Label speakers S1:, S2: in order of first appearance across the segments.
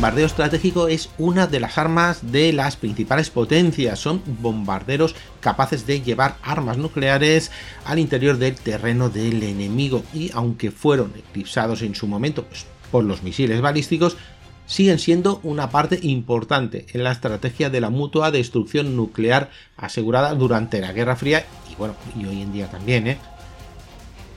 S1: Bombardeo estratégico es una de las armas de las principales potencias. Son bombarderos capaces de llevar armas nucleares al interior del terreno del enemigo y aunque fueron eclipsados en su momento pues, por los misiles balísticos, siguen siendo una parte importante en la estrategia de la mutua destrucción nuclear asegurada durante la Guerra Fría y bueno, y hoy en día también, ¿eh?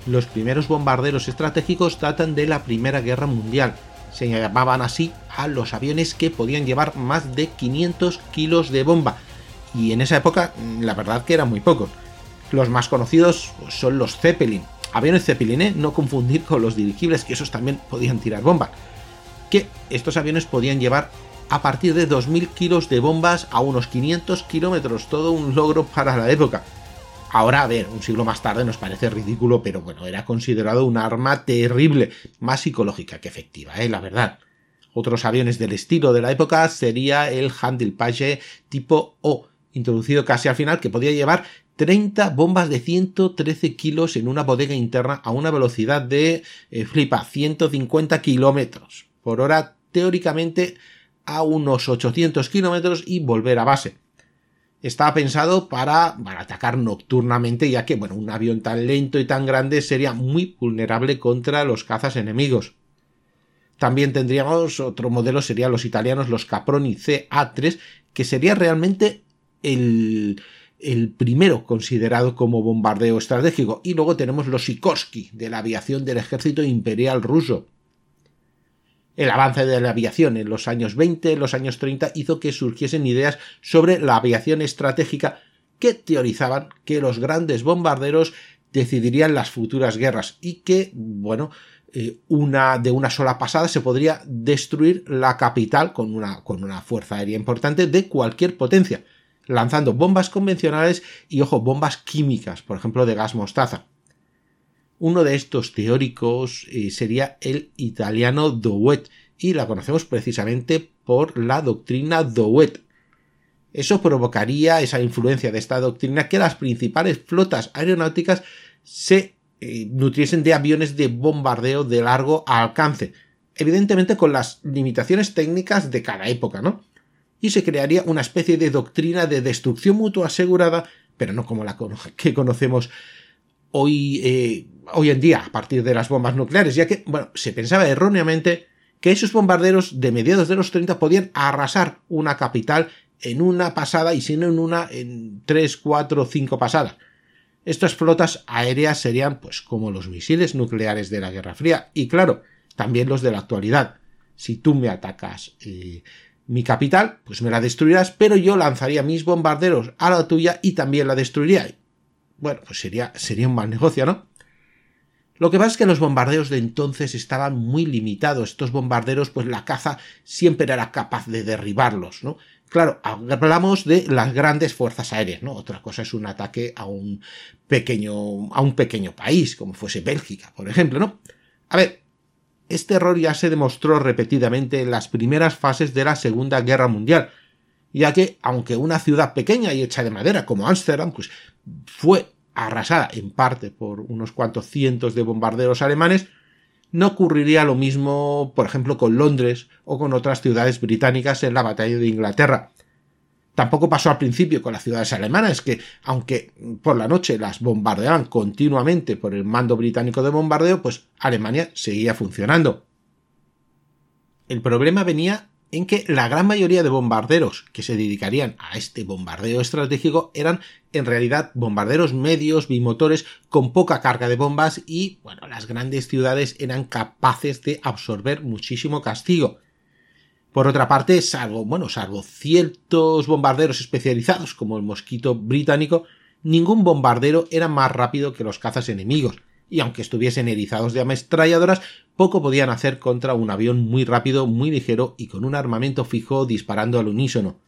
S1: Los primeros bombarderos estratégicos datan de la Primera Guerra Mundial se llamaban así a los aviones que podían llevar más de 500 kilos de bomba. Y en esa época, mm, la verdad que eran muy pocos. Los más conocidos pues, son los Zeppelin. Aviones Zeppelin, ¿eh? no confundir con los dirigibles, que esos también podían tirar bomba. Que estos aviones podían llevar a partir de 2.000 kilos de bombas a unos 500 kilómetros, todo un logro para la época. Ahora, a ver, un siglo más tarde nos parece ridículo, pero bueno, era considerado un arma terrible, más psicológica que efectiva, ¿eh? la verdad. Otros aviones del estilo de la época sería el Handlepage tipo O, introducido casi al final, que podía llevar 30 bombas de 113 kilos en una bodega interna a una velocidad de, eh, flipa, 150 kilómetros por hora, teóricamente a unos 800 kilómetros y volver a base estaba pensado para, para, atacar nocturnamente, ya que, bueno, un avión tan lento y tan grande sería muy vulnerable contra los cazas enemigos. También tendríamos otro modelo, serían los italianos, los Caproni CA3, que sería realmente el, el primero considerado como bombardeo estratégico. Y luego tenemos los Sikorsky, de la aviación del ejército imperial ruso. El avance de la aviación en los años 20, en los años 30 hizo que surgiesen ideas sobre la aviación estratégica que teorizaban que los grandes bombarderos decidirían las futuras guerras y que, bueno, eh, una, de una sola pasada se podría destruir la capital con una, con una fuerza aérea importante de cualquier potencia, lanzando bombas convencionales y, ojo, bombas químicas, por ejemplo, de gas mostaza. Uno de estos teóricos eh, sería el italiano Dowet, y la conocemos precisamente por la doctrina Dowet. Eso provocaría esa influencia de esta doctrina que las principales flotas aeronáuticas se eh, nutriesen de aviones de bombardeo de largo alcance, evidentemente con las limitaciones técnicas de cada época, ¿no? Y se crearía una especie de doctrina de destrucción mutua asegurada, pero no como la que conocemos hoy, eh, hoy en día a partir de las bombas nucleares, ya que, bueno, se pensaba erróneamente que esos bombarderos de mediados de los 30 podían arrasar una capital en una pasada y si no en una en tres, cuatro, cinco pasadas. Estas flotas aéreas serían pues como los misiles nucleares de la Guerra Fría y claro, también los de la actualidad. Si tú me atacas eh, mi capital, pues me la destruirás, pero yo lanzaría mis bombarderos a la tuya y también la destruiría. Bueno, pues sería, sería un mal negocio, ¿no? Lo que pasa es que los bombardeos de entonces estaban muy limitados. Estos bombarderos, pues la caza siempre era capaz de derribarlos, ¿no? Claro, hablamos de las grandes fuerzas aéreas, ¿no? Otra cosa es un ataque a un pequeño, a un pequeño país, como fuese Bélgica, por ejemplo, ¿no? A ver, este error ya se demostró repetidamente en las primeras fases de la Segunda Guerra Mundial, ya que, aunque una ciudad pequeña y hecha de madera como Ámsterdam, pues fue arrasada en parte por unos cuantos cientos de bombarderos alemanes, no ocurriría lo mismo, por ejemplo, con Londres o con otras ciudades británicas en la batalla de Inglaterra. Tampoco pasó al principio con las ciudades alemanas, que aunque por la noche las bombardeaban continuamente por el mando británico de bombardeo, pues Alemania seguía funcionando. El problema venía en que la gran mayoría de bombarderos que se dedicarían a este bombardeo estratégico eran en realidad bombarderos medios, bimotores, con poca carga de bombas y, bueno, las grandes ciudades eran capaces de absorber muchísimo castigo. Por otra parte, salvo, bueno, salvo ciertos bombarderos especializados como el mosquito británico, ningún bombardero era más rápido que los cazas enemigos, y aunque estuviesen erizados de ametralladoras, poco podían hacer contra un avión muy rápido, muy ligero y con un armamento fijo disparando al unísono.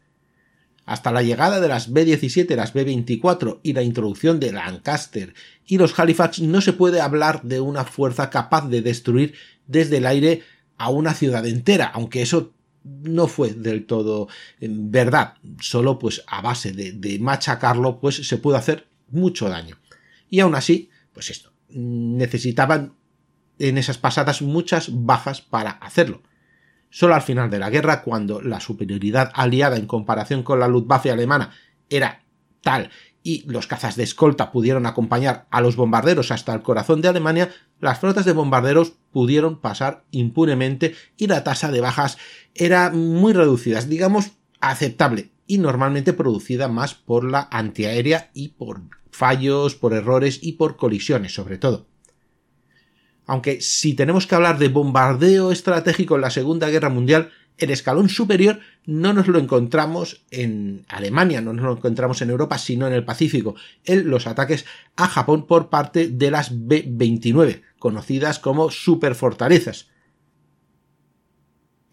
S1: Hasta la llegada de las B-17, las B-24 y la introducción de Lancaster y los Halifax no se puede hablar de una fuerza capaz de destruir desde el aire a una ciudad entera, aunque eso no fue del todo verdad, solo pues a base de, de machacarlo pues se pudo hacer mucho daño. Y aún así, pues esto, necesitaban en esas pasadas muchas bajas para hacerlo. Solo al final de la guerra, cuando la superioridad aliada en comparación con la Luftwaffe alemana era tal y los cazas de escolta pudieron acompañar a los bombarderos hasta el corazón de Alemania, las flotas de bombarderos pudieron pasar impunemente y la tasa de bajas era muy reducida, digamos aceptable y normalmente producida más por la antiaérea y por fallos, por errores y por colisiones sobre todo. Aunque si tenemos que hablar de bombardeo estratégico en la Segunda Guerra Mundial, el escalón superior no nos lo encontramos en Alemania, no nos lo encontramos en Europa, sino en el Pacífico, en los ataques a Japón por parte de las B-29, conocidas como superfortalezas.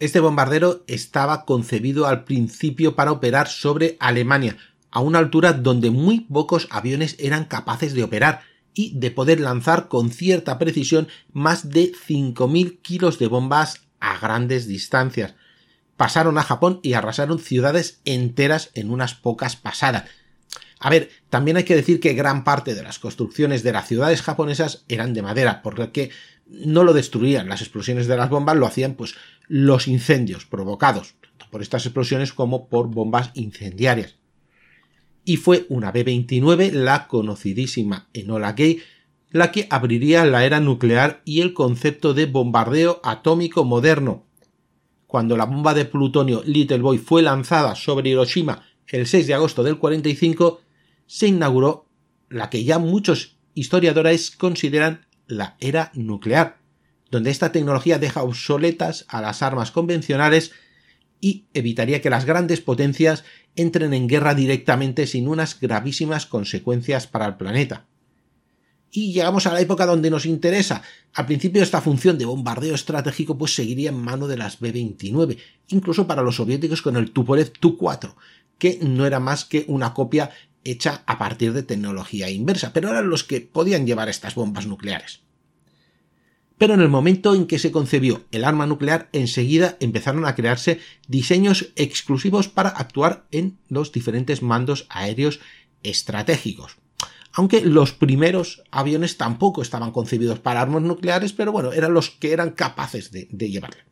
S1: Este bombardero estaba concebido al principio para operar sobre Alemania, a una altura donde muy pocos aviones eran capaces de operar, y de poder lanzar con cierta precisión más de 5.000 kilos de bombas a grandes distancias. Pasaron a Japón y arrasaron ciudades enteras en unas pocas pasadas. A ver, también hay que decir que gran parte de las construcciones de las ciudades japonesas eran de madera, porque no lo destruían las explosiones de las bombas, lo hacían pues los incendios provocados, tanto por estas explosiones como por bombas incendiarias y fue una B-29, la conocidísima Enola Gay, la que abriría la era nuclear y el concepto de bombardeo atómico moderno. Cuando la bomba de plutonio Little Boy fue lanzada sobre Hiroshima el 6 de agosto del 45, se inauguró la que ya muchos historiadores consideran la era nuclear, donde esta tecnología deja obsoletas a las armas convencionales y evitaría que las grandes potencias entren en guerra directamente sin unas gravísimas consecuencias para el planeta. Y llegamos a la época donde nos interesa. Al principio esta función de bombardeo estratégico pues seguiría en mano de las B-29, incluso para los soviéticos con el Tupolev Tu-4, que no era más que una copia hecha a partir de tecnología inversa, pero eran los que podían llevar estas bombas nucleares. Pero en el momento en que se concebió el arma nuclear, enseguida empezaron a crearse diseños exclusivos para actuar en los diferentes mandos aéreos estratégicos. Aunque los primeros aviones tampoco estaban concebidos para armas nucleares, pero bueno, eran los que eran capaces de, de llevarle.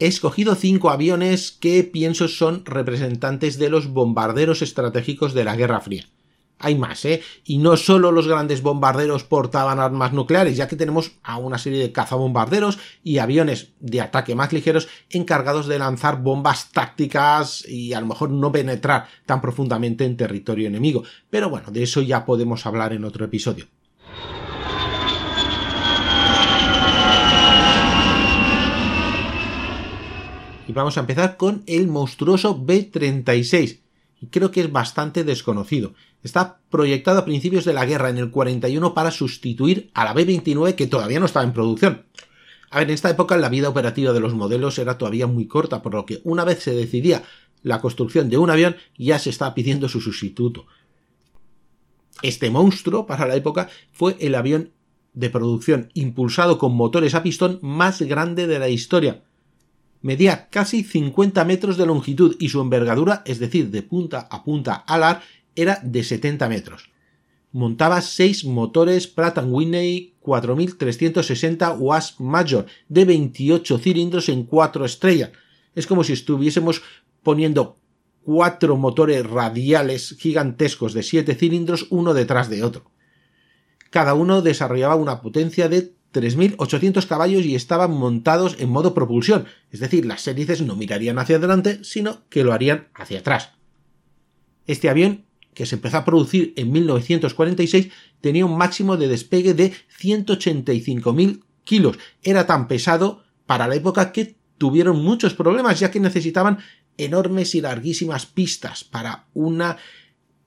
S1: He escogido cinco aviones que pienso son representantes de los bombarderos estratégicos de la Guerra Fría hay más, ¿eh? Y no solo los grandes bombarderos portaban armas nucleares, ya que tenemos a una serie de cazabombarderos y aviones de ataque más ligeros encargados de lanzar bombas tácticas y a lo mejor no penetrar tan profundamente en territorio enemigo. Pero bueno, de eso ya podemos hablar en otro episodio. Y vamos a empezar con el monstruoso B-36 y creo que es bastante desconocido. Está proyectado a principios de la guerra en el 41 para sustituir a la B-29 que todavía no estaba en producción. A ver, en esta época la vida operativa de los modelos era todavía muy corta, por lo que una vez se decidía la construcción de un avión ya se estaba pidiendo su sustituto. Este monstruo para la época fue el avión de producción impulsado con motores a pistón más grande de la historia, medía casi 50 metros de longitud y su envergadura, es decir, de punta a punta alar, era de 70 metros. Montaba 6 motores Pratt Whitney 4360 WASP Major de 28 cilindros en 4 estrellas. Es como si estuviésemos poniendo cuatro motores radiales gigantescos de 7 cilindros uno detrás de otro. Cada uno desarrollaba una potencia de 3.800 caballos y estaban montados en modo propulsión, es decir, las hélices no mirarían hacia adelante, sino que lo harían hacia atrás. Este avión, que se empezó a producir en 1946, tenía un máximo de despegue de 185.000 kilos. Era tan pesado para la época que tuvieron muchos problemas, ya que necesitaban enormes y larguísimas pistas para una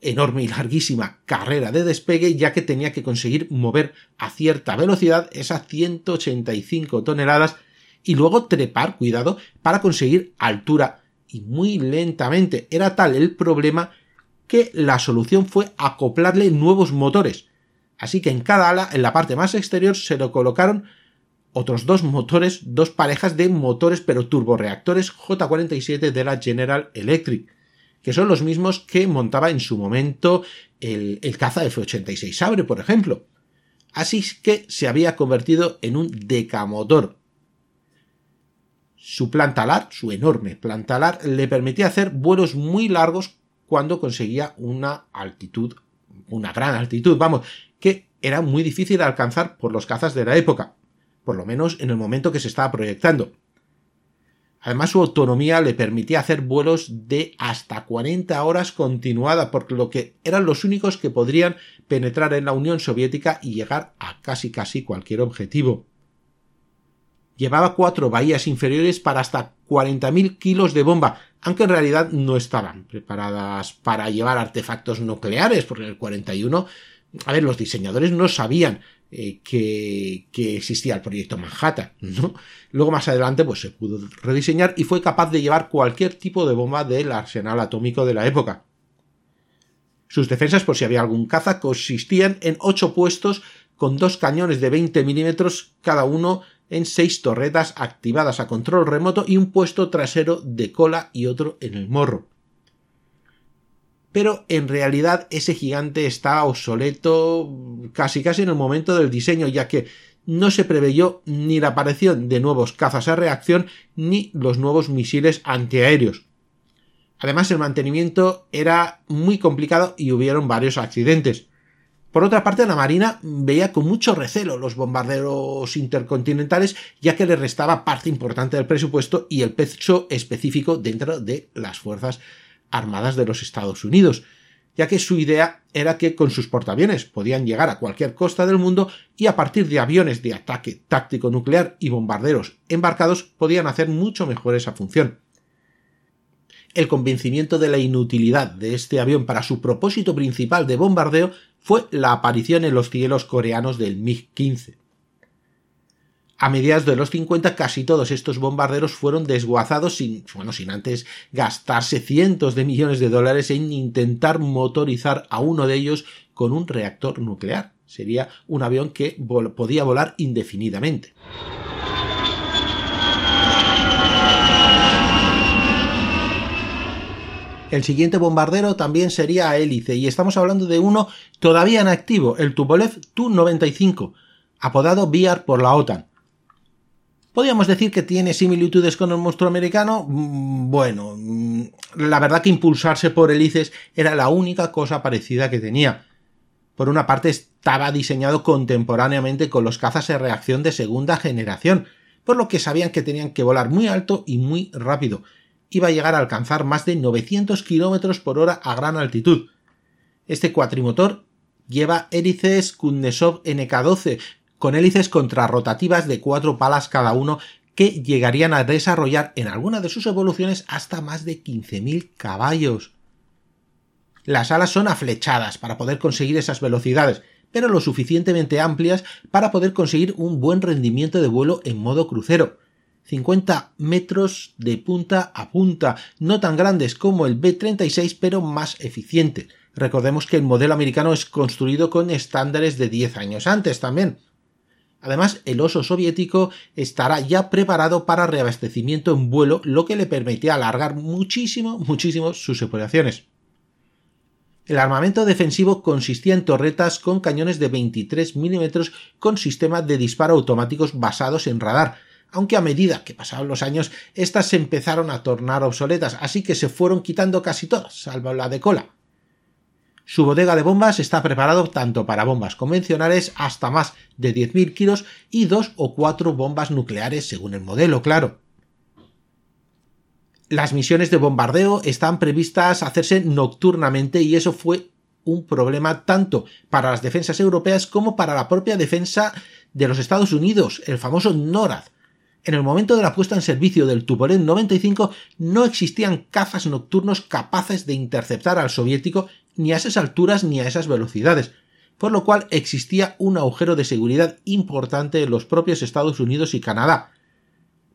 S1: enorme y larguísima carrera de despegue ya que tenía que conseguir mover a cierta velocidad esas 185 toneladas y luego trepar, cuidado, para conseguir altura y muy lentamente. Era tal el problema que la solución fue acoplarle nuevos motores. Así que en cada ala, en la parte más exterior, se le colocaron otros dos motores, dos parejas de motores pero turboreactores J47 de la General Electric, que son los mismos que montaba en su momento el, el caza F-86 Sabre, por ejemplo. Así que se había convertido en un decamotor. Su plantalar, su enorme plantalar, le permitía hacer vuelos muy largos cuando conseguía una altitud, una gran altitud, vamos, que era muy difícil alcanzar por los cazas de la época por lo menos en el momento que se estaba proyectando. Además, su autonomía le permitía hacer vuelos de hasta 40 horas continuada, por lo que eran los únicos que podrían penetrar en la Unión Soviética y llegar a casi casi cualquier objetivo. Llevaba cuatro bahías inferiores para hasta 40.000 kilos de bomba, aunque en realidad no estaban preparadas para llevar artefactos nucleares, porque en el 41, a ver, los diseñadores no sabían eh, que, existía el proyecto Manhattan, ¿no? Luego más adelante pues se pudo rediseñar y fue capaz de llevar cualquier tipo de bomba del arsenal atómico de la época. Sus defensas, por si había algún caza, consistían en ocho puestos con dos cañones de 20 milímetros cada uno en seis torretas activadas a control remoto y un puesto trasero de cola y otro en el morro pero en realidad ese gigante está obsoleto casi casi en el momento del diseño, ya que no se preveyó ni la aparición de nuevos cazas a reacción ni los nuevos misiles antiaéreos. Además, el mantenimiento era muy complicado y hubieron varios accidentes. Por otra parte, la Marina veía con mucho recelo los bombarderos intercontinentales, ya que le restaba parte importante del presupuesto y el peso específico dentro de las fuerzas armadas de los Estados Unidos, ya que su idea era que con sus portaaviones podían llegar a cualquier costa del mundo y a partir de aviones de ataque táctico nuclear y bombarderos embarcados podían hacer mucho mejor esa función. El convencimiento de la inutilidad de este avión para su propósito principal de bombardeo fue la aparición en los cielos coreanos del MiG-15. A mediados de los 50 casi todos estos bombarderos fueron desguazados sin, bueno, sin antes gastarse cientos de millones de dólares en intentar motorizar a uno de ellos con un reactor nuclear. Sería un avión que podía volar indefinidamente. El siguiente bombardero también sería a hélice y estamos hablando de uno todavía en activo, el Tupolev Tu-95, apodado Biar por la OTAN. ¿Podríamos decir que tiene similitudes con el monstruo americano? Mm, bueno, mm, la verdad que impulsarse por hélices era la única cosa parecida que tenía. Por una parte estaba diseñado contemporáneamente con los cazas de reacción de segunda generación, por lo que sabían que tenían que volar muy alto y muy rápido. Iba a llegar a alcanzar más de 900 km por hora a gran altitud. Este cuatrimotor lleva hélices Kuznetsov NK12, con hélices contrarrotativas de cuatro palas cada uno que llegarían a desarrollar en alguna de sus evoluciones hasta más de 15.000 caballos. Las alas son aflechadas para poder conseguir esas velocidades, pero lo suficientemente amplias para poder conseguir un buen rendimiento de vuelo en modo crucero. 50 metros de punta a punta, no tan grandes como el B-36, pero más eficientes. Recordemos que el modelo americano es construido con estándares de 10 años antes también. Además, el oso soviético estará ya preparado para reabastecimiento en vuelo, lo que le permitía alargar muchísimo, muchísimo sus operaciones. El armamento defensivo consistía en torretas con cañones de 23 milímetros con sistema de disparo automáticos basados en radar, aunque a medida que pasaban los años, estas se empezaron a tornar obsoletas, así que se fueron quitando casi todas, salvo la de cola. Su bodega de bombas está preparado tanto para bombas convencionales hasta más de 10.000 kilos y dos o cuatro bombas nucleares según el modelo, claro. Las misiones de bombardeo están previstas hacerse nocturnamente y eso fue un problema tanto para las defensas europeas como para la propia defensa de los Estados Unidos, el famoso NORAD, En el momento de la puesta en servicio del Tupolev 95 no existían cazas nocturnos capaces de interceptar al soviético ni a esas alturas ni a esas velocidades, por lo cual existía un agujero de seguridad importante en los propios Estados Unidos y Canadá.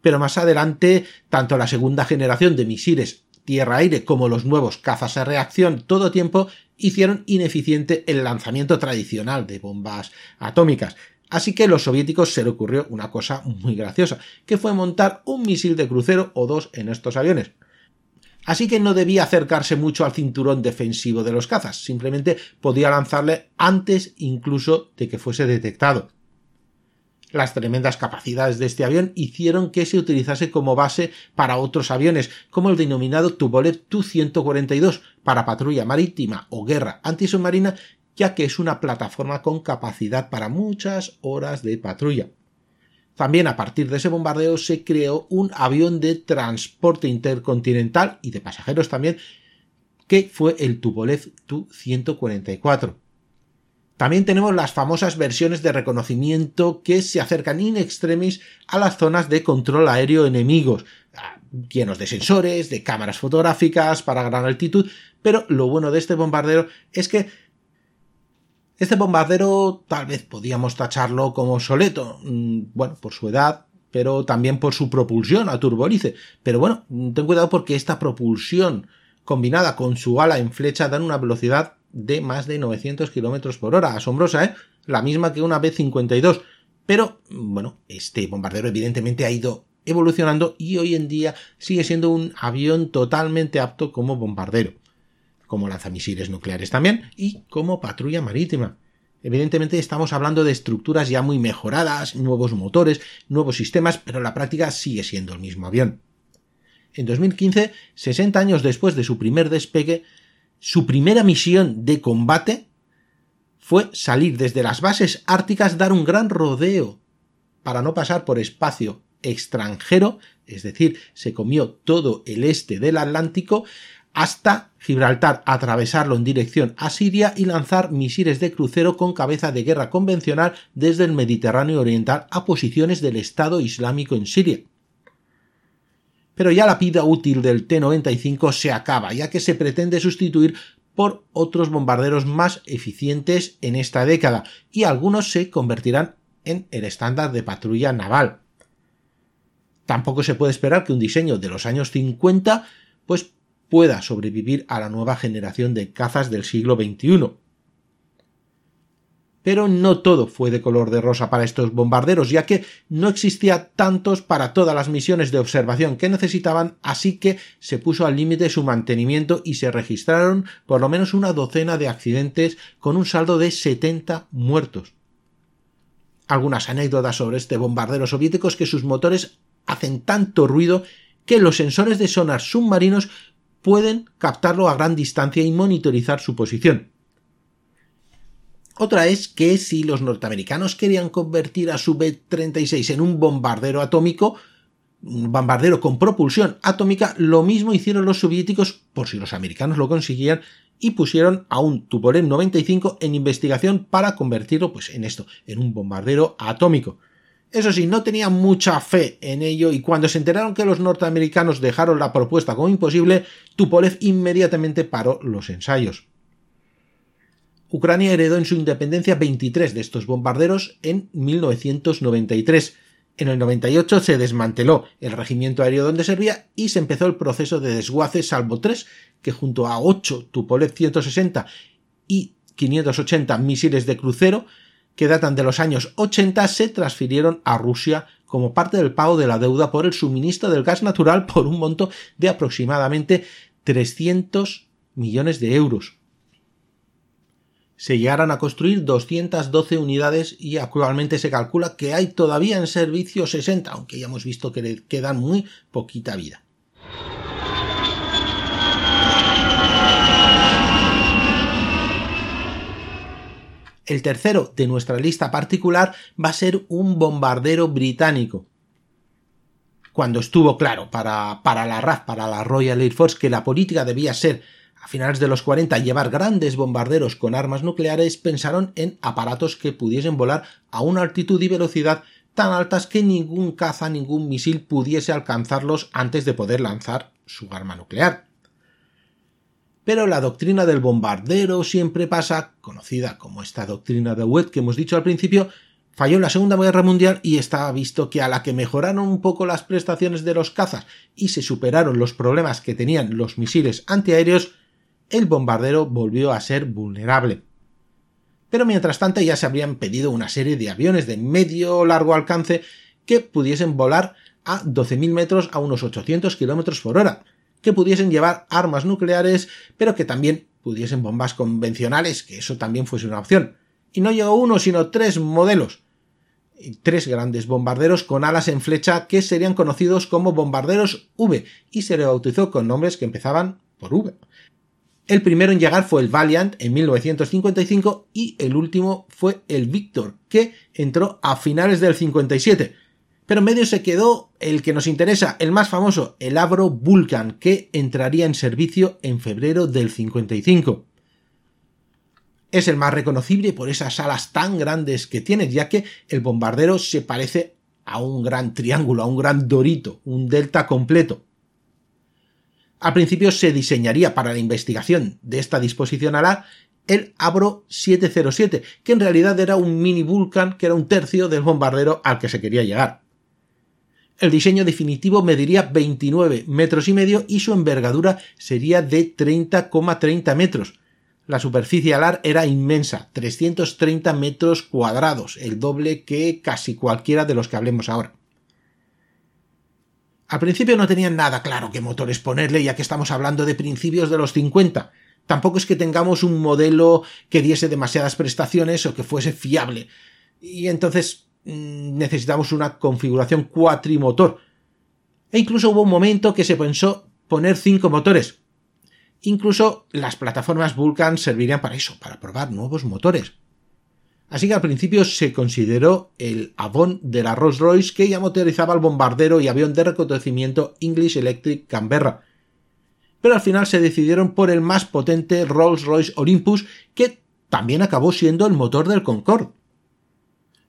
S1: Pero más adelante, tanto la segunda generación de misiles tierra-aire como los nuevos cazas a reacción todo tiempo hicieron ineficiente el lanzamiento tradicional de bombas atómicas, Así que a los soviéticos se le ocurrió una cosa muy graciosa, que fue montar un misil de crucero o dos en estos aviones. Así que no debía acercarse mucho al cinturón defensivo de los cazas, simplemente podía lanzarle antes incluso de que fuese detectado. Las tremendas capacidades de este avión hicieron que se utilizase como base para otros aviones, como el denominado Tupolev Tu-142 para patrulla marítima o guerra antisubmarina ya que es una plataforma con capacidad para muchas horas de patrulla. También a partir de ese bombardeo se creó un avión de transporte intercontinental y de pasajeros también, que fue el Tupolev Tu-144. También tenemos las famosas versiones de reconocimiento que se acercan in extremis a las zonas de control aéreo enemigos, ah, llenos de sensores, de cámaras fotográficas para gran altitud, pero lo bueno de este bombardero es que este bombardero tal vez podíamos tacharlo como obsoleto, mm, bueno, por su edad, pero también por su propulsión a turbolice. Pero bueno, mm, ten cuidado porque esta propulsión combinada con su ala en flecha dan una velocidad de más de 900 km por hora. Asombrosa, ¿eh? La misma que una B-52. Pero, mm, bueno, este bombardero evidentemente ha ido evolucionando y hoy en día sigue siendo un avión totalmente apto como bombardero como lanzamisiles nucleares también, y como patrulla marítima. Evidentemente estamos hablando de estructuras ya muy mejoradas, nuevos motores, nuevos sistemas, pero la práctica sigue siendo el mismo avión. En 2015, 60 años después de su primer despegue, su primera misión de combate fue salir desde las bases árticas, dar un gran rodeo para no pasar por espacio extranjero, es decir, se comió todo el este del Atlántico, hasta Gibraltar, atravesarlo en dirección a Siria y lanzar misiles de crucero con cabeza de guerra convencional desde el Mediterráneo Oriental a posiciones del Estado Islámico en Siria. Pero ya la vida útil del T-95 se acaba, ya que se pretende sustituir por otros bombarderos más eficientes en esta década, y algunos se convertirán en el estándar de patrulla naval. Tampoco se puede esperar que un diseño de los años 50 pues pueda sobrevivir a la nueva generación de cazas del siglo XXI. Pero no todo fue de color de rosa para estos bombarderos, ya que no existía tantos para todas las misiones de observación que necesitaban, así que se puso al límite su mantenimiento y se registraron por lo menos una docena de accidentes con un saldo de 70 muertos. Algunas anécdotas sobre este bombardero soviético es que sus motores hacen tanto ruido que los sensores de sonar submarinos pueden captarlo a gran distancia y monitorizar su posición. Otra es que si los norteamericanos querían convertir a su B-36 en un bombardero atómico, un bombardero con propulsión atómica, lo mismo hicieron los soviéticos, por si los americanos lo conseguían, y pusieron a un Tupolev 95 en investigación para convertirlo pues, en esto, en un bombardero atómico. Eso sí, no tenían mucha fe en ello y cuando se enteraron que los norteamericanos dejaron la propuesta como imposible, Tupolev inmediatamente paró los ensayos. Ucrania heredó en su independencia 23 de estos bombarderos en 1993. En el 98 se desmanteló el regimiento aéreo donde servía y se empezó el proceso de desguace salvo 3, que junto a 8 Tupolev 160 y 580 misiles de crucero que datan de los años 80 se transfirieron a Rusia como parte del pago de la deuda por el suministro del gas natural por un monto de aproximadamente 300 millones de euros. Se llegaron a construir 212 unidades y actualmente se calcula que hay todavía en servicio 60, aunque ya hemos visto que le quedan muy poquita vida. El tercero de nuestra lista particular va a ser un bombardero británico. Cuando estuvo claro para, para la RAF, para la Royal Air Force, que la política debía ser a finales de los 40 llevar grandes bombarderos con armas nucleares, pensaron en aparatos que pudiesen volar a una altitud y velocidad tan altas que ningún caza, ningún misil pudiese alcanzarlos antes de poder lanzar su arma nuclear. Pero la doctrina del bombardero siempre pasa, conocida como esta doctrina de Wett que hemos dicho al principio, falló en la Segunda Guerra Mundial y estaba visto que a la que mejoraron un poco las prestaciones de los cazas y se superaron los problemas que tenían los misiles antiaéreos, el bombardero volvió a ser vulnerable. Pero mientras tanto ya se habrían pedido una serie de aviones de medio o largo alcance que pudiesen volar a 12.000 metros a unos 800 km por hora, que pudiesen llevar armas nucleares, pero que también pudiesen bombas convencionales, que eso también fuese una opción. Y no llegó uno, sino tres modelos. Tres grandes bombarderos con alas en flecha que serían conocidos como bombarderos V y se rebautizó con nombres que empezaban por V. El primero en llegar fue el Valiant en 1955 y el último fue el Victor, que entró a finales del 57. Pero en medio se quedó el que nos interesa, el más famoso, el Avro Vulcan, que entraría en servicio en febrero del 55. Es el más reconocible por esas alas tan grandes que tiene, ya que el bombardero se parece a un gran triángulo, a un gran dorito, un delta completo. Al principio se diseñaría para la investigación de esta disposición ala el Abro 707, que en realidad era un mini Vulcan que era un tercio del bombardero al que se quería llegar. El diseño definitivo mediría 29 metros y medio y su envergadura sería de 30,30 metros. La superficie alar era inmensa, 330 metros cuadrados, el doble que casi cualquiera de los que hablemos ahora. Al principio no tenían nada claro qué motores ponerle, ya que estamos hablando de principios de los 50. Tampoco es que tengamos un modelo que diese demasiadas prestaciones o que fuese fiable. Y entonces necesitamos una configuración cuatrimotor. E incluso hubo un momento que se pensó poner cinco motores. Incluso las plataformas Vulcan servirían para eso, para probar nuevos motores. Así que al principio se consideró el Avon de la Rolls-Royce que ya motorizaba el bombardero y avión de reconocimiento English Electric Canberra. Pero al final se decidieron por el más potente Rolls-Royce Olympus que también acabó siendo el motor del Concorde.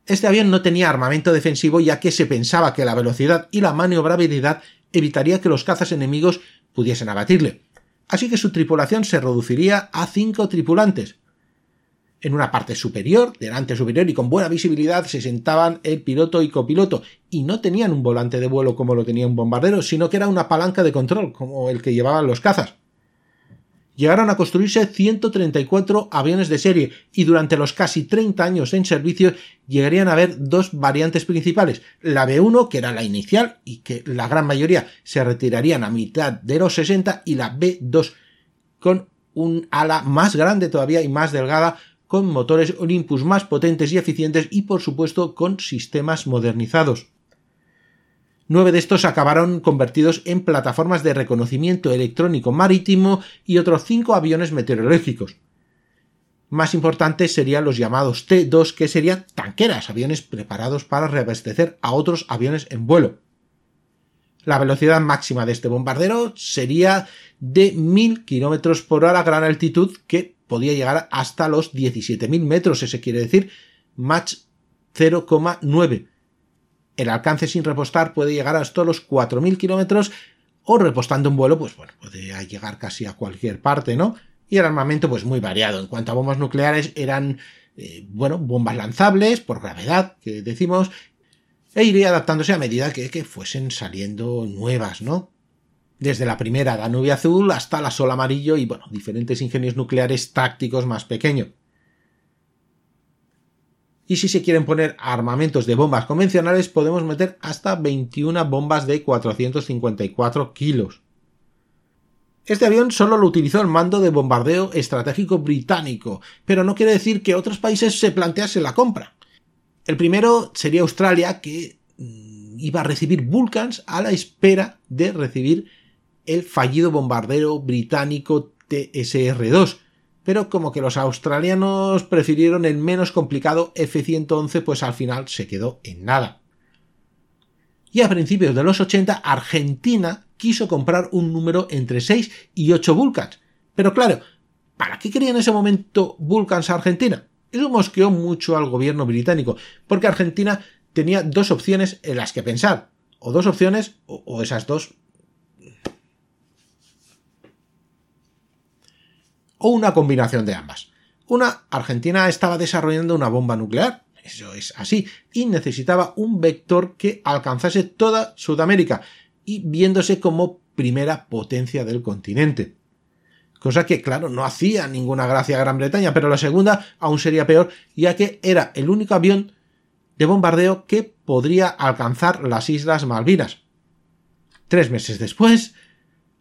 S1: Este avión no tenía armamento defensivo ya que se pensaba que la velocidad y la maniobrabilidad evitaría que los cazas enemigos pudiesen abatirle. Así que su tripulación se reduciría a cinco tripulantes, en una parte superior, delante superior y con buena visibilidad se sentaban el piloto y copiloto y no tenían un volante de vuelo como lo tenía un bombardero, sino que era una palanca de control como el que llevaban los cazas. Llegaron a construirse 134 aviones de serie y durante los casi 30 años en servicio llegarían a haber dos variantes principales, la B1 que era la inicial y que la gran mayoría se retirarían a mitad de los 60 y la B2 con un ala más grande todavía y más delgada con motores Olympus más potentes y eficientes y por supuesto con sistemas modernizados. Nueve de estos acabaron convertidos en plataformas de reconocimiento electrónico marítimo y otros cinco aviones meteorológicos. Más importantes serían los llamados T-2, que serían tanqueras, aviones preparados para reabastecer a otros aviones en vuelo. La velocidad máxima de este bombardero sería de 1000 km por hora a gran altitud, que podía llegar hasta los 17.000 metros, ese quiere decir Mach 0,9. El alcance sin repostar puede llegar hasta los 4.000 kilómetros o repostando un vuelo, pues bueno, puede llegar casi a cualquier parte, ¿no? Y el armamento, pues muy variado. En cuanto a bombas nucleares, eran, eh, bueno, bombas lanzables por gravedad, que decimos, e iría adaptándose a medida que, que fuesen saliendo nuevas, ¿no? desde la primera Danubio Azul hasta la Sol Amarillo y bueno, diferentes ingenios nucleares tácticos más pequeños. Y si se quieren poner armamentos de bombas convencionales, podemos meter hasta 21 bombas de 454 kilos. Este avión solo lo utilizó el mando de bombardeo estratégico británico, pero no quiere decir que otros países se planteasen la compra. El primero sería Australia, que mm, iba a recibir Vulcans a la espera de recibir el fallido bombardero británico TSR-2, pero como que los australianos prefirieron el menos complicado F-111, pues al final se quedó en nada. Y a principios de los 80, Argentina quiso comprar un número entre 6 y 8 Vulcans. Pero claro, ¿para qué quería en ese momento Vulcans a Argentina? Eso mosqueó mucho al gobierno británico, porque Argentina tenía dos opciones en las que pensar. O dos opciones, o, esas dos. O una combinación de ambas. Una, Argentina estaba desarrollando una bomba nuclear, eso es así, y necesitaba un vector que alcanzase toda Sudamérica, y viéndose como primera potencia del continente. Cosa que, claro, no hacía ninguna gracia a Gran Bretaña, pero la segunda aún sería peor, ya que era el único avión de bombardeo que podría alcanzar las Islas Malvinas. Tres meses después,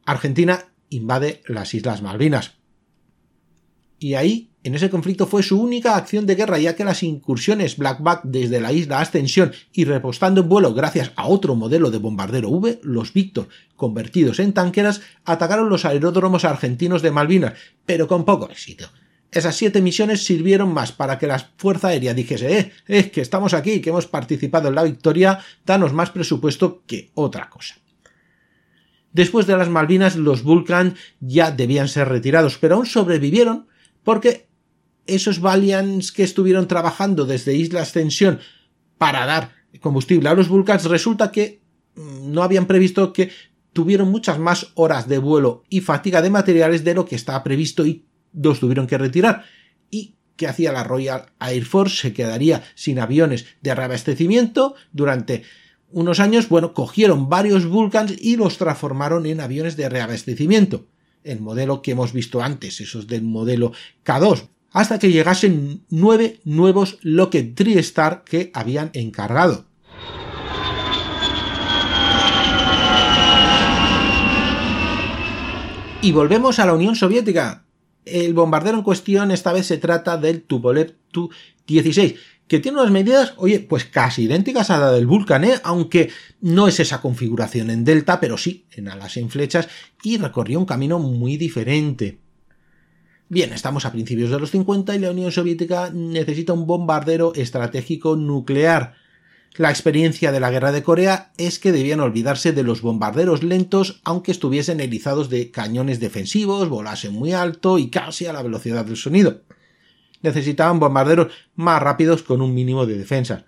S1: Argentina invade las Islas Malvinas. Y ahí en ese conflicto fue su única acción de guerra, ya que las incursiones Blackback desde la isla Ascensión y repostando en vuelo gracias a otro modelo de bombardero V, los Victor, convertidos en tanqueras, atacaron los aeródromos argentinos de Malvinas, pero con poco éxito. Esas siete misiones sirvieron más para que la Fuerza Aérea dijese, eh, eh, que estamos aquí, que hemos participado en la victoria, danos más presupuesto que otra cosa. Después de las Malvinas, los Vulcan ya debían ser retirados, pero aún sobrevivieron porque esos Valiants que estuvieron trabajando desde Isla Ascensión para dar combustible a los Vulcans, resulta que mm, no habían previsto que tuvieron muchas más horas de vuelo y fatiga de materiales de lo que estaba previsto y los tuvieron que retirar. ¿Y qué hacía la Royal Air Force? Se quedaría sin aviones de reabastecimiento durante unos años. Bueno, cogieron varios Vulcans y los transformaron en aviones de reabastecimiento. El modelo que hemos visto antes, esos del modelo K2 hasta que llegasen nueve nuevos Lockheed TriStar que habían encargado. Y volvemos a la Unión Soviética. El bombardero en cuestión esta vez se trata del Tupolev Tu-16, que tiene unas medidas, oye, pues casi idénticas a la del Vulcan, ¿eh? aunque no es esa configuración en delta, pero sí en alas en flechas y recorrió un camino muy diferente. Bien, estamos a principios de los 50 y la Unión Soviética necesita un bombardero estratégico nuclear. La experiencia de la guerra de Corea es que debían olvidarse de los bombarderos lentos aunque estuviesen erizados de cañones defensivos, volasen muy alto y casi a la velocidad del sonido. Necesitaban bombarderos más rápidos con un mínimo de defensa.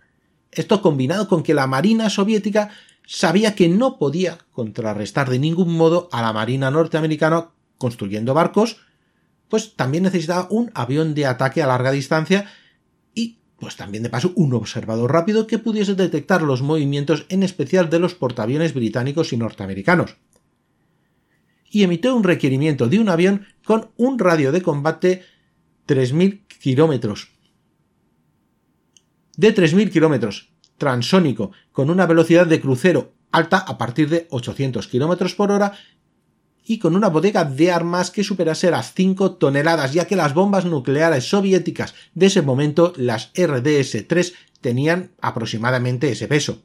S1: Esto combinado con que la Marina soviética sabía que no podía contrarrestar de ningún modo a la Marina norteamericana construyendo barcos pues también necesitaba un avión de ataque a larga distancia y pues también de paso un observador rápido que pudiese detectar los movimientos en especial de los portaaviones británicos y norteamericanos. Y emitió un requerimiento de un avión con un radio de combate 3.000 kilómetros. De 3.000 kilómetros, transónico, con una velocidad de crucero alta a partir de 800 kilómetros por hora y con una bodega de armas que superase las 5 toneladas, ya que las bombas nucleares soviéticas de ese momento, las RDS-3, tenían aproximadamente ese peso.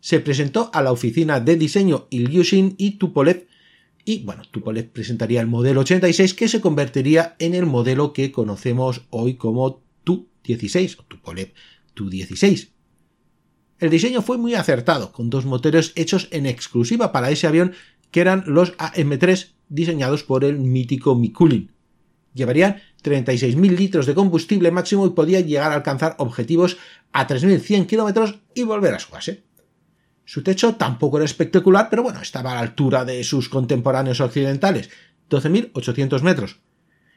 S1: Se presentó a la oficina de diseño Ilyushin y Tupolev, y bueno, Tupolev presentaría el modelo 86 que se convertiría en el modelo que conocemos hoy como Tu-16 o Tupolev Tu-16. El diseño fue muy acertado, con dos motores hechos en exclusiva para ese avión que eran los AM3 diseñados por el mítico Mikulin. Llevarían 36.000 litros de combustible máximo y podían llegar a alcanzar objetivos a 3.100 kilómetros y volver a su base. Su techo tampoco era espectacular, pero bueno, estaba a la altura de sus contemporáneos occidentales, 12.800 metros.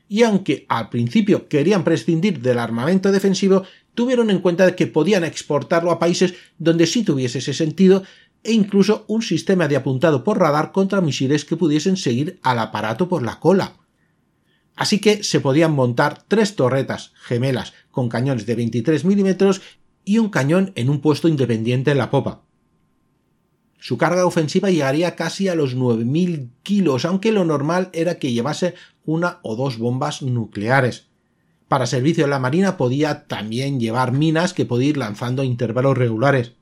S1: Y aunque al principio querían prescindir del armamento defensivo, tuvieron en cuenta que podían exportarlo a países donde sí tuviese ese sentido e incluso un sistema de apuntado por radar contra misiles que pudiesen seguir al aparato por la cola. Así que se podían montar tres torretas gemelas con cañones de 23 milímetros y un cañón en un puesto independiente en la popa. Su carga ofensiva llegaría casi a los 9.000 kilos, aunque lo normal era que llevase una o dos bombas nucleares. Para servicio en la Marina podía también llevar minas que podía ir lanzando a intervalos regulares.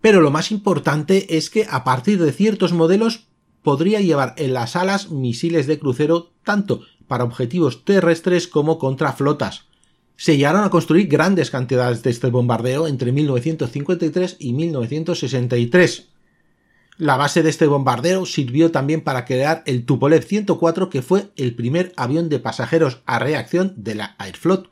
S1: Pero lo más importante es que a partir de ciertos modelos podría llevar en las alas misiles de crucero tanto para objetivos terrestres como contra flotas. Se llegaron a construir grandes cantidades de este bombardeo entre 1953 y 1963. La base de este bombardeo sirvió también para crear el Tupolev 104 que fue el primer avión de pasajeros a reacción de la Aeroflot.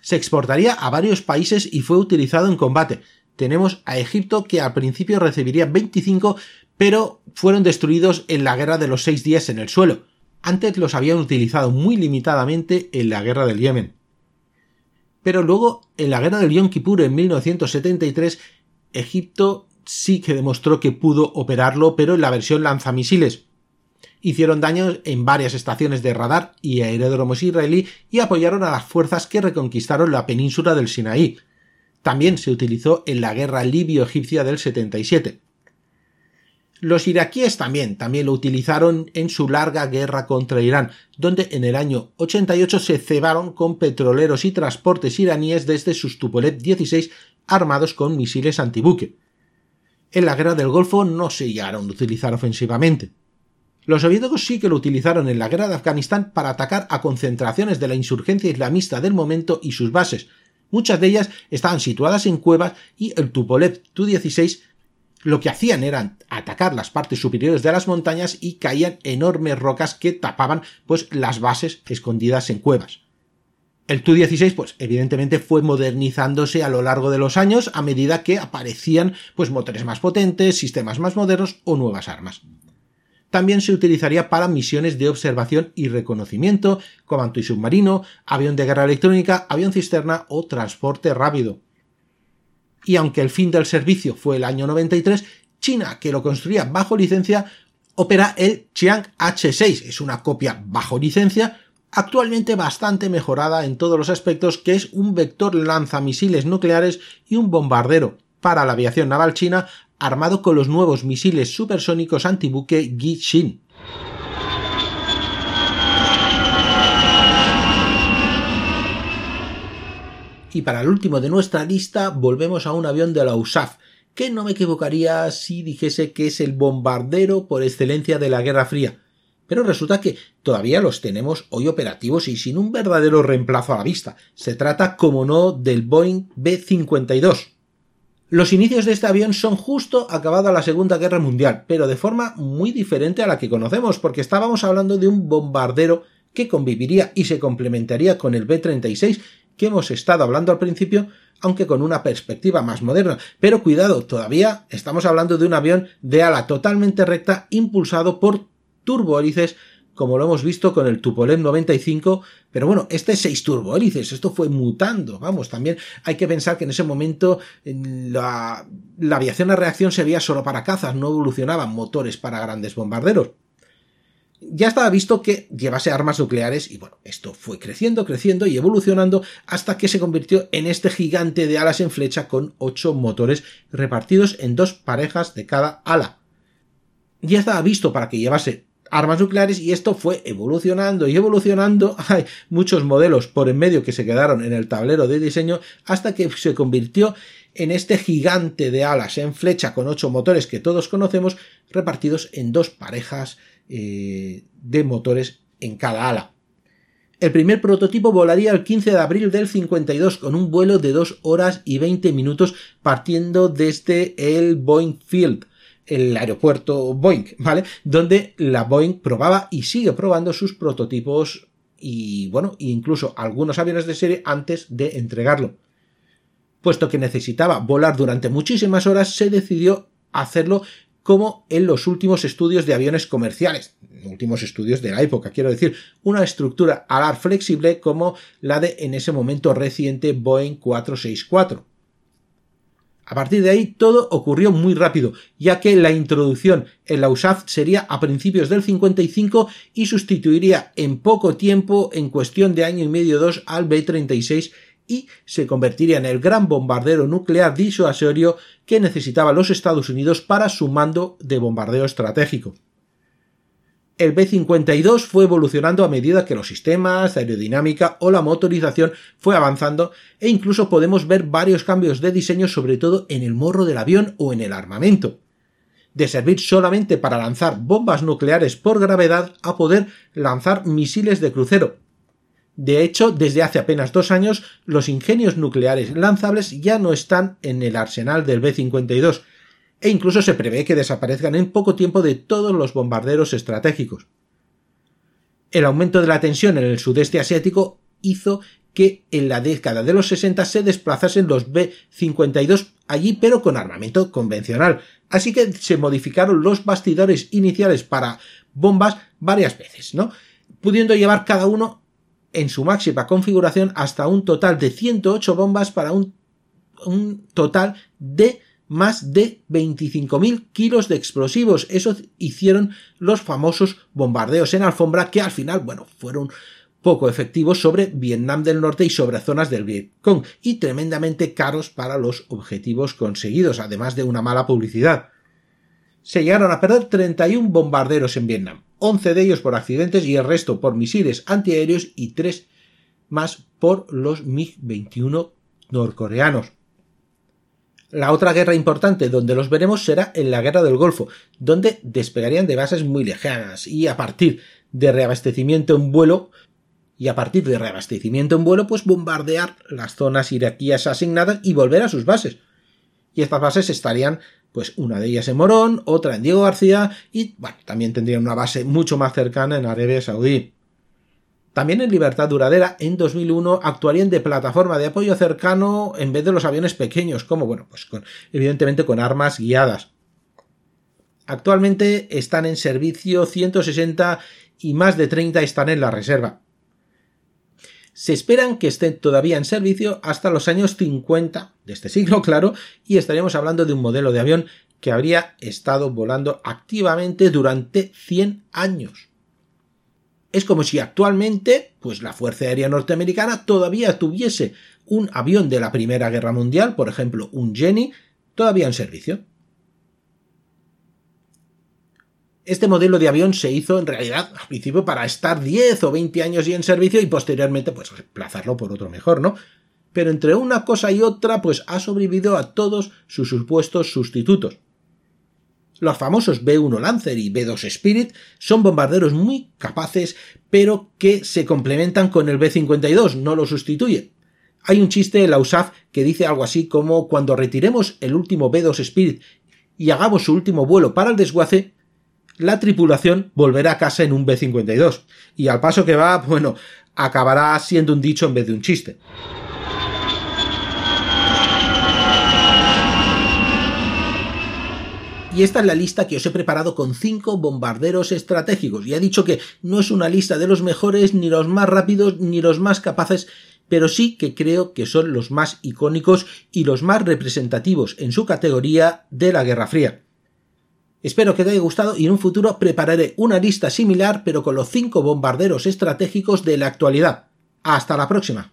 S1: Se exportaría a varios países y fue utilizado en combate, tenemos a Egipto que al principio recibiría 25, pero fueron destruidos en la guerra de los seis días en el suelo. Antes los habían utilizado muy limitadamente en la guerra del Yemen. Pero luego, en la guerra del Yom Kippur en 1973, Egipto sí que demostró que pudo operarlo, pero en la versión lanzamisiles. Hicieron daño en varias estaciones de radar y aeródromos israelí y apoyaron a las fuerzas que reconquistaron la península del Sinaí. También se utilizó en la guerra libio-egipcia del 77. Los iraquíes también, también lo utilizaron en su larga guerra contra Irán, donde en el año 88 se cebaron con petroleros y transportes iraníes desde sus Tupolev 16 armados con misiles antibuque. En la guerra del Golfo no se llegaron a utilizar ofensivamente. Los soviéticos sí que lo utilizaron en la guerra de Afganistán para atacar a concentraciones de la insurgencia islamista del momento y sus bases. Muchas de ellas estaban situadas en cuevas y el Tupolev Tu-16 lo que hacían era atacar las partes superiores de las montañas y caían enormes rocas que tapaban pues las bases escondidas en cuevas. El Tu-16 pues evidentemente fue modernizándose a lo largo de los años a medida que aparecían pues motores más potentes, sistemas más modernos o nuevas armas. También se utilizaría para misiones de observación y reconocimiento, comando y submarino, avión de guerra electrónica, avión cisterna o transporte rápido y aunque el fin del servicio fue el año 93, China, que lo construía bajo licencia, opera el Chiang H6. Es una copia bajo licencia, actualmente bastante mejorada en todos los aspectos, que es un vector lanzamisiles nucleares y un bombardero para la aviación naval china armado con los nuevos misiles supersónicos antibuque Gi-Shin. Y para el último de nuestra lista volvemos a un avión de la USAF, que no me equivocaría si dijese que es el bombardero por excelencia de la Guerra Fría. Pero resulta que todavía los tenemos hoy operativos y sin un verdadero reemplazo a la vista. Se trata, como no, del Boeing B-52. Los inicios de este avión son justo acabada la Segunda Guerra Mundial, pero de forma muy diferente a la que conocemos, porque estábamos hablando de un bombardero que conviviría y se complementaría con el B-36 que hemos estado hablando al principio, aunque con una perspectiva más moderna. Pero cuidado, todavía estamos hablando de un avión de ala totalmente recta impulsado por turbohélices como lo hemos visto con el Tupolev 95, pero bueno, este es 6 turbohélices, esto fue mutando, vamos, también hay que pensar que en ese momento la, aviación a reacción se solo para cazas, no evolucionaban motores para grandes bombarderos ya estaba visto que llevase armas nucleares y bueno, esto fue creciendo, creciendo y evolucionando hasta que se convirtió en este gigante de alas en flecha con ocho motores repartidos en dos parejas de cada ala. Ya estaba visto para que llevase armas nucleares y esto fue evolucionando y evolucionando. Hay muchos modelos por en medio que se quedaron en el tablero de diseño hasta que se convirtió en este gigante de alas en flecha con ocho motores que todos conocemos repartidos en dos parejas eh, de motores en cada ala. El primer prototipo volaría el 15 de abril del 52 con un vuelo de 2 horas y 20 minutos partiendo desde el Boeing Field, el aeropuerto Boeing, ¿vale? Donde la Boeing probaba y sigue probando sus prototipos y bueno, incluso algunos aviones de serie antes de entregarlo. Puesto que necesitaba volar durante muchísimas horas, se decidió hacerlo como en los últimos estudios de aviones comerciales, últimos estudios de la época, quiero decir, una estructura alar flexible como la de en ese momento reciente Boeing 464. A partir de ahí todo ocurrió muy rápido, ya que la introducción en la USAF sería a principios del 55 y sustituiría en poco tiempo, en cuestión de año y medio dos, al B-36 y se convertiría en el gran bombardero nuclear disuasorio que necesitaban los Estados Unidos para su mando de bombardeo estratégico. El B-52 fue evolucionando a medida que los sistemas, aerodinámica o la motorización fue avanzando e incluso podemos ver varios cambios de diseño sobre todo en el morro del avión o en el armamento. De servir solamente para lanzar bombas nucleares por gravedad a poder lanzar misiles de crucero, de hecho, desde hace apenas dos años, los ingenios nucleares lanzables ya no están en el arsenal del B-52, e incluso se prevé que desaparezcan en poco tiempo de todos los bombarderos estratégicos. El aumento de la tensión en el sudeste asiático hizo que en la década de los 60 se desplazasen los B-52 allí, pero con armamento convencional. Así que se modificaron los bastidores iniciales para bombas varias veces, ¿no? Pudiendo llevar cada uno en su máxima configuración hasta un total de 108 bombas para un, un total de más de 25.000 kilos de explosivos. Eso hicieron los famosos bombardeos en alfombra que al final, bueno, fueron poco efectivos sobre Vietnam del Norte y sobre zonas del Vietcong y tremendamente caros para los objetivos conseguidos, además de una mala publicidad. Se llegaron a perder 31 bombarderos en Vietnam, 11 de ellos por accidentes y el resto por misiles antiaéreos y 3 más por los MiG-21 norcoreanos. La otra guerra importante donde los veremos será en la Guerra del Golfo, donde despegarían de bases muy lejanas y a partir de reabastecimiento en vuelo y a partir de reabastecimiento en vuelo, pues bombardear las zonas iraquíes asignadas y volver a sus bases. Y estas bases estarían, pues una de ellas en Morón, otra en Diego García y, bueno, también tendrían una base mucho más cercana en Arabia Saudí. También en Libertad Duradera, en 2001, actuarían de plataforma de apoyo cercano en vez de los aviones pequeños, como, bueno, pues con, evidentemente con armas guiadas. Actualmente están en servicio 160 y más de 30 están en la reserva se esperan que estén todavía en servicio hasta los años 50 de este siglo, claro, y estaríamos hablando de un modelo de avión que habría estado volando activamente durante 100 años. Es como si actualmente, pues la Fuerza Aérea Norteamericana todavía tuviese un avión de la Primera Guerra Mundial, por ejemplo, un Jenny, todavía en servicio. Este modelo de avión se hizo en realidad al principio para estar 10 o 20 años y en servicio y posteriormente pues reemplazarlo por otro mejor, ¿no? Pero entre una cosa y otra pues ha sobrevivido a todos sus supuestos sustitutos. Los famosos B-1 Lancer y B-2 Spirit son bombarderos muy capaces, pero que se complementan con el B-52, no lo sustituyen. Hay un chiste en la USAF que dice algo así como cuando retiremos el último B-2 Spirit y hagamos su último vuelo para el desguace, la tripulación volverá a casa en un B-52. Y al paso que va, bueno, acabará siendo un dicho en vez de un chiste. Y esta es la lista que os he preparado con cinco bombarderos estratégicos. Y ha dicho que no es una lista de los mejores, ni los más rápidos, ni los más capaces, pero sí que creo que son los más icónicos y los más representativos en su categoría de la Guerra Fría. Espero que te haya gustado y en un futuro prepararé una lista similar pero con los 5 bombarderos estratégicos de la actualidad. Hasta la próxima.